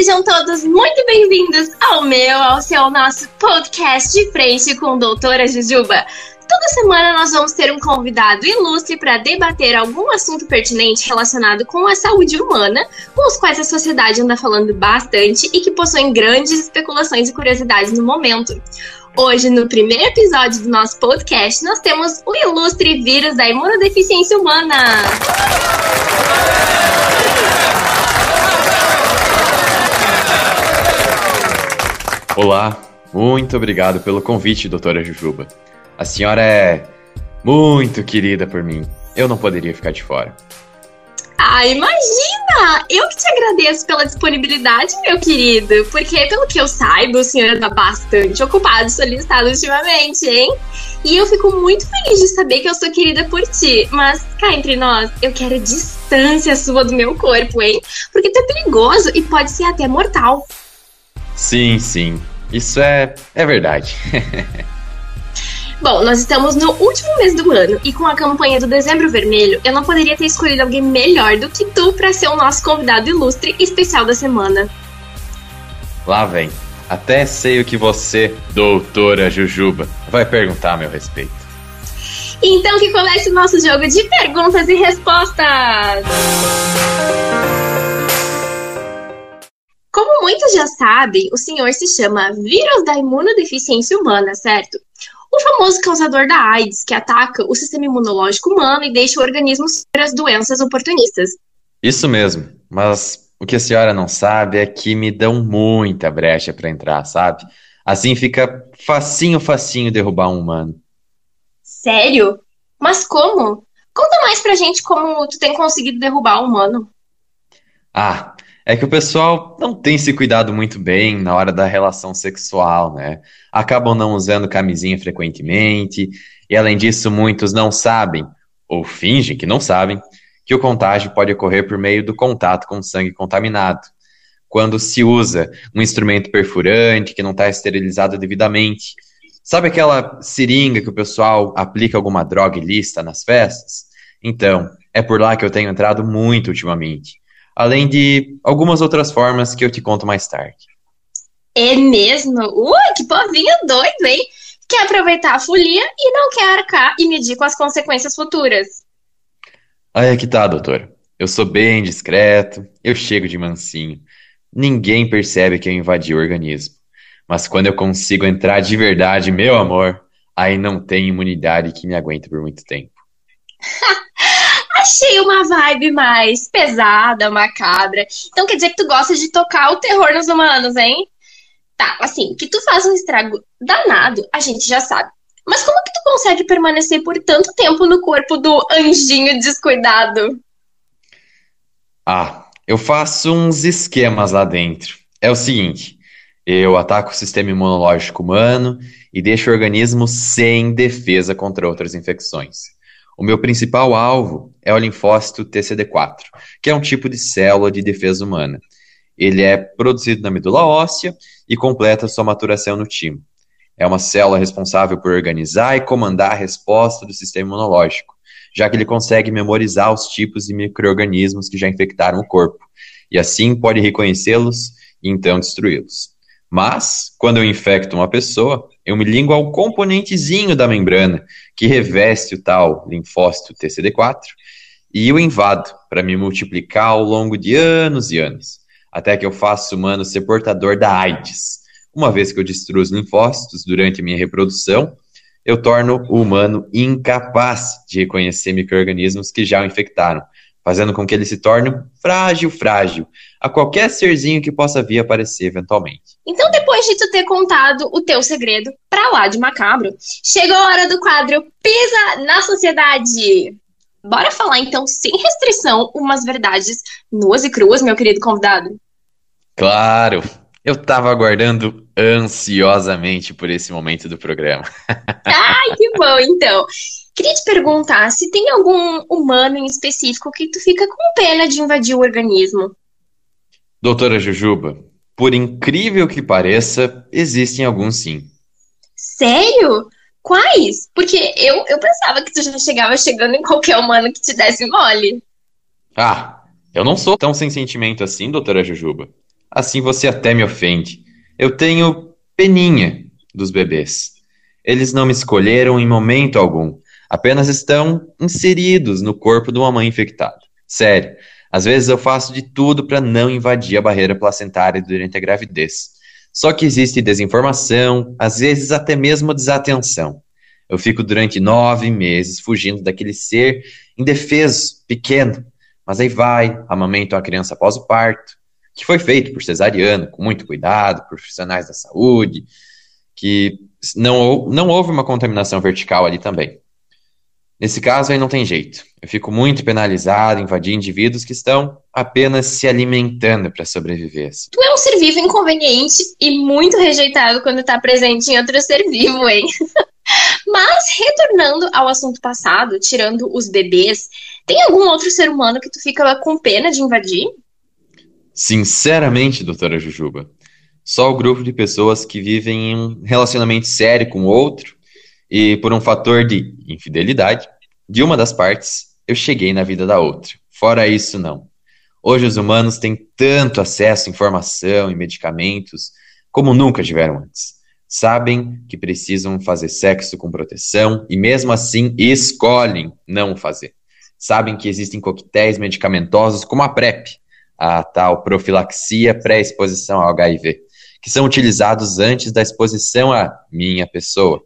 Sejam todos muito bem-vindos ao meu, ao seu nosso podcast de frente com doutora Jujuba. Toda semana nós vamos ter um convidado ilustre para debater algum assunto pertinente relacionado com a saúde humana, com os quais a sociedade anda falando bastante e que possuem grandes especulações e curiosidades no momento. Hoje, no primeiro episódio do nosso podcast, nós temos o ilustre vírus da imunodeficiência humana. Olá, muito obrigado pelo convite, doutora Jujuba. A senhora é muito querida por mim. Eu não poderia ficar de fora. Ah, imagina! Eu que te agradeço pela disponibilidade, meu querido. Porque, pelo que eu saiba, o senhor anda bastante ocupado solicitado ultimamente, hein? E eu fico muito feliz de saber que eu sou querida por ti. Mas, cá entre nós, eu quero distância sua do meu corpo, hein? Porque tu é perigoso e pode ser até mortal. Sim, sim. Isso é, é verdade. Bom, nós estamos no último mês do ano e com a campanha do Dezembro Vermelho, eu não poderia ter escolhido alguém melhor do que tu para ser o nosso convidado ilustre especial da semana. Lá vem. Até sei o que você, doutora Jujuba, vai perguntar a meu respeito. Então que comece o nosso jogo de perguntas e respostas! Como muitos já sabem, o senhor se chama vírus da imunodeficiência humana, certo? O famoso causador da AIDS, que ataca o sistema imunológico humano e deixa o organismo sofrer as doenças oportunistas. Isso mesmo, mas o que a senhora não sabe é que me dão muita brecha para entrar, sabe? Assim fica facinho, facinho derrubar um humano. Sério? Mas como? Conta mais pra gente como tu tem conseguido derrubar um humano. Ah, é que o pessoal não tem se cuidado muito bem na hora da relação sexual, né? Acabam não usando camisinha frequentemente, e além disso, muitos não sabem, ou fingem que não sabem, que o contágio pode ocorrer por meio do contato com sangue contaminado. Quando se usa um instrumento perfurante que não está esterilizado devidamente. Sabe aquela seringa que o pessoal aplica alguma droga ilícita nas festas? Então, é por lá que eu tenho entrado muito ultimamente além de algumas outras formas que eu te conto mais tarde. É mesmo? Ui, que povinho doido, hein? Quer aproveitar a folia e não quer arcar e medir com as consequências futuras. Aí é que tá, doutor. Eu sou bem discreto, eu chego de mansinho. Ninguém percebe que eu invadi o organismo. Mas quando eu consigo entrar de verdade, meu amor, aí não tem imunidade que me aguente por muito tempo. Achei uma vibe mais pesada, macabra. Então quer dizer que tu gosta de tocar o terror nos humanos, hein? Tá, assim, que tu faz um estrago danado, a gente já sabe. Mas como que tu consegue permanecer por tanto tempo no corpo do anjinho descuidado? Ah, eu faço uns esquemas lá dentro. É o seguinte, eu ataco o sistema imunológico humano e deixo o organismo sem defesa contra outras infecções. O meu principal alvo é o linfócito TCD4, que é um tipo de célula de defesa humana. Ele é produzido na medula óssea e completa sua maturação no timo. É uma célula responsável por organizar e comandar a resposta do sistema imunológico, já que ele consegue memorizar os tipos de microorganismos que já infectaram o corpo, e assim pode reconhecê-los e então destruí-los. Mas, quando eu infecto uma pessoa, eu me ligo ao componentezinho da membrana que reveste o tal linfócito TCD4 e o invado para me multiplicar ao longo de anos e anos, até que eu faça o humano ser portador da AIDS. Uma vez que eu destruo os linfócitos durante minha reprodução, eu torno o humano incapaz de reconhecer micro-organismos que já o infectaram, fazendo com que ele se torne frágil, frágil, a qualquer serzinho que possa vir aparecer eventualmente. Então, depois de tu ter contado o teu segredo pra lá de macabro, chegou a hora do quadro Pisa na Sociedade! Bora falar então, sem restrição, umas verdades nuas e cruas, meu querido convidado? Claro! Eu tava aguardando ansiosamente por esse momento do programa. Ai, que bom, então. Queria te perguntar se tem algum humano em específico que tu fica com pena de invadir o organismo. Doutora Jujuba, por incrível que pareça, existem alguns sim. Sério? Quais? Porque eu, eu pensava que tu já chegava chegando em qualquer humano que te desse mole. Ah, eu não sou tão sem sentimento assim, doutora Jujuba. Assim você até me ofende. Eu tenho peninha dos bebês. Eles não me escolheram em momento algum, apenas estão inseridos no corpo de uma mãe infectada. Sério, às vezes eu faço de tudo para não invadir a barreira placentária durante a gravidez. Só que existe desinformação, às vezes até mesmo desatenção. Eu fico durante nove meses fugindo daquele ser indefeso, pequeno, mas aí vai, amamento a criança após o parto, que foi feito por cesariano, com muito cuidado, profissionais da saúde, que não, não houve uma contaminação vertical ali também. Nesse caso aí não tem jeito. Eu fico muito penalizado, invadir indivíduos que estão apenas se alimentando para sobreviver. Tu é um ser vivo inconveniente e muito rejeitado quando está presente em outro ser vivo, hein? Mas, retornando ao assunto passado, tirando os bebês, tem algum outro ser humano que tu fica com pena de invadir? Sinceramente, doutora Jujuba, só o grupo de pessoas que vivem em um relacionamento sério com o outro e por um fator de infidelidade de uma das partes, eu cheguei na vida da outra. Fora isso, não. Hoje os humanos têm tanto acesso à informação e medicamentos como nunca tiveram antes. Sabem que precisam fazer sexo com proteção e mesmo assim escolhem não fazer. Sabem que existem coquetéis medicamentosos como a PrEP, a tal profilaxia pré-exposição ao HIV, que são utilizados antes da exposição à minha pessoa,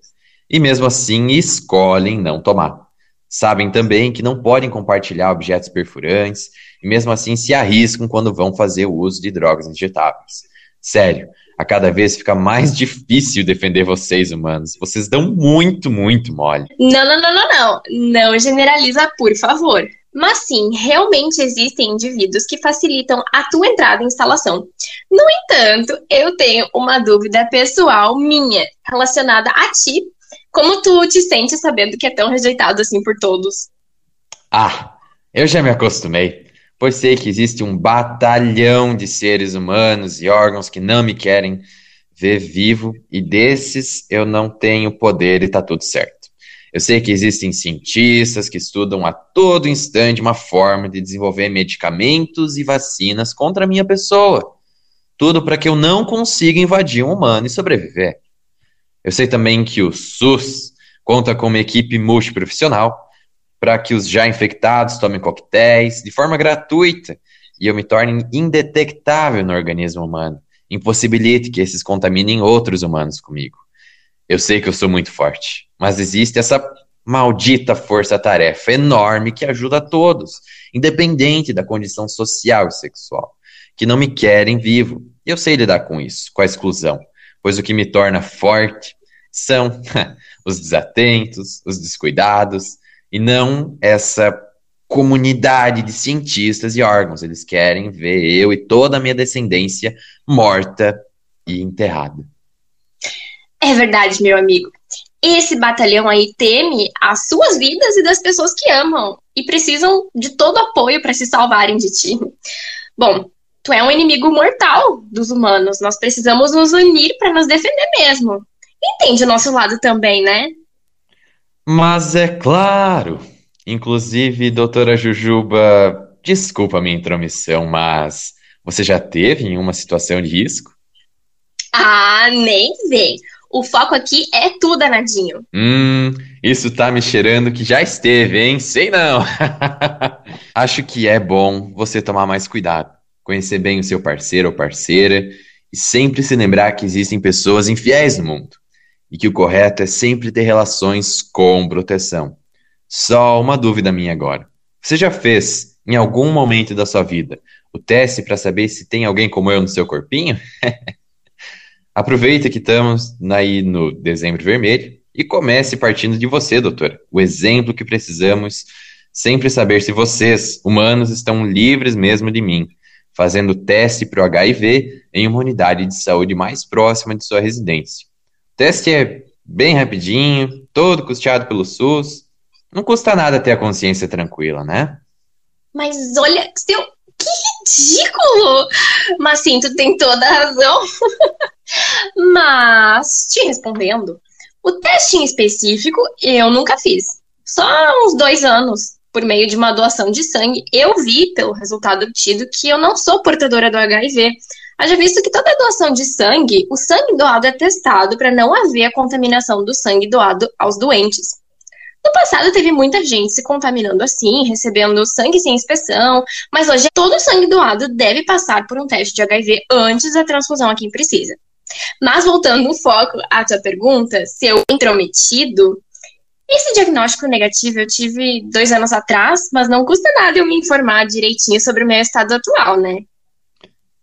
e mesmo assim escolhem não tomar. Sabem também que não podem compartilhar objetos perfurantes e mesmo assim se arriscam quando vão fazer o uso de drogas injetáveis. Sério, a cada vez fica mais difícil defender vocês, humanos. Vocês dão muito, muito mole. Não, não, não, não, não. Não generaliza, por favor. Mas sim, realmente existem indivíduos que facilitam a tua entrada em instalação. No entanto, eu tenho uma dúvida pessoal minha relacionada a ti como tu te sente sabendo que é tão rejeitado assim por todos? Ah, eu já me acostumei, pois sei que existe um batalhão de seres humanos e órgãos que não me querem ver vivo, e desses eu não tenho poder e tá tudo certo. Eu sei que existem cientistas que estudam a todo instante uma forma de desenvolver medicamentos e vacinas contra a minha pessoa. Tudo para que eu não consiga invadir um humano e sobreviver. Eu sei também que o SUS conta com uma equipe multiprofissional para que os já infectados tomem coquetéis de forma gratuita e eu me torne indetectável no organismo humano, impossibilite que esses contaminem outros humanos comigo. Eu sei que eu sou muito forte, mas existe essa maldita força-tarefa enorme que ajuda a todos, independente da condição social e sexual, que não me querem vivo. Eu sei lidar com isso, com a exclusão pois o que me torna forte são os desatentos, os descuidados, e não essa comunidade de cientistas e órgãos. Eles querem ver eu e toda a minha descendência morta e enterrada. É verdade, meu amigo. Esse batalhão aí teme as suas vidas e das pessoas que amam e precisam de todo apoio para se salvarem de ti. Bom, tu é um inimigo mortal dos humanos. Nós precisamos nos unir para nos defender mesmo. Entende o nosso lado também, né? Mas é claro. Inclusive, doutora Jujuba, desculpa a minha intromissão, mas você já teve em uma situação de risco? Ah, nem vem. O foco aqui é tu, danadinho. Hum, isso tá me cheirando que já esteve, hein? Sei não. Acho que é bom você tomar mais cuidado conhecer bem o seu parceiro ou parceira e sempre se lembrar que existem pessoas infiéis no mundo e que o correto é sempre ter relações com proteção. Só uma dúvida minha agora. Você já fez, em algum momento da sua vida, o teste para saber se tem alguém como eu no seu corpinho? Aproveita que estamos aí no dezembro vermelho e comece partindo de você, doutora. O exemplo que precisamos sempre saber se vocês, humanos, estão livres mesmo de mim fazendo teste para o HIV em uma unidade de saúde mais próxima de sua residência. O teste é bem rapidinho, todo custeado pelo SUS. Não custa nada ter a consciência tranquila, né? Mas olha, seu, que ridículo! Mas sim, tu tem toda a razão. Mas, te respondendo, o teste em específico eu nunca fiz. Só uns dois anos. Por meio de uma doação de sangue, eu vi, pelo resultado obtido, que eu não sou portadora do HIV. Haja visto que toda doação de sangue, o sangue doado é testado para não haver a contaminação do sangue doado aos doentes. No passado, teve muita gente se contaminando assim, recebendo sangue sem inspeção, mas hoje todo sangue doado deve passar por um teste de HIV antes da transfusão a quem precisa. Mas voltando o foco à tua pergunta, se eu intrometido, esse diagnóstico negativo eu tive dois anos atrás, mas não custa nada eu me informar direitinho sobre o meu estado atual, né?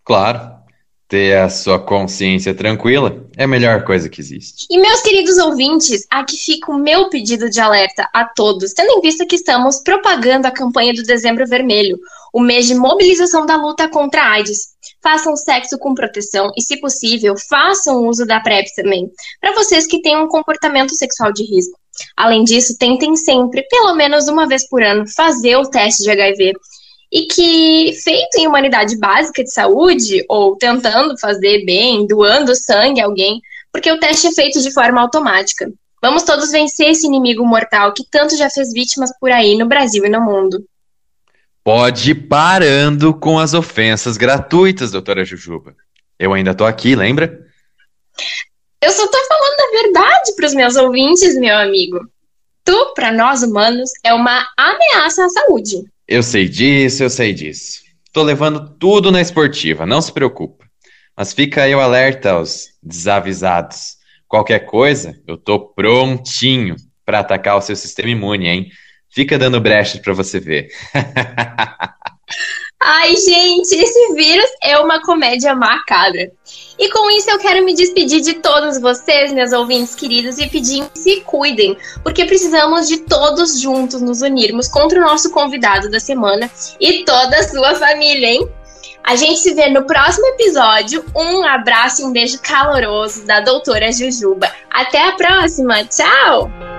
Claro. Ter a sua consciência tranquila é a melhor coisa que existe. E meus queridos ouvintes, aqui fica o meu pedido de alerta a todos, tendo em vista que estamos propagando a campanha do Dezembro Vermelho, o mês de mobilização da luta contra a AIDS. Façam sexo com proteção e, se possível, façam uso da PrEP também, para vocês que têm um comportamento sexual de risco. Além disso, tentem sempre, pelo menos uma vez por ano, fazer o teste de HIV e que, feito em humanidade básica de saúde, ou tentando fazer bem, doando sangue a alguém, porque o teste é feito de forma automática. Vamos todos vencer esse inimigo mortal que tanto já fez vítimas por aí no Brasil e no mundo. Pode ir parando com as ofensas gratuitas, doutora Jujuba. Eu ainda tô aqui, lembra? Eu só tô falando a verdade para os meus ouvintes, meu amigo. Tu, para nós humanos, é uma ameaça à saúde. Eu sei disso, eu sei disso. Tô levando tudo na esportiva, não se preocupa. Mas fica aí o alerta aos desavisados. Qualquer coisa, eu tô prontinho para atacar o seu sistema imune, hein? Fica dando brechas para você ver. Ai, gente, esse vírus é uma comédia macabra. E com isso eu quero me despedir de todos vocês, meus ouvintes queridos, e pedir que se cuidem, porque precisamos de todos juntos nos unirmos contra o nosso convidado da semana e toda a sua família, hein? A gente se vê no próximo episódio. Um abraço e um beijo caloroso da doutora Jujuba. Até a próxima. Tchau!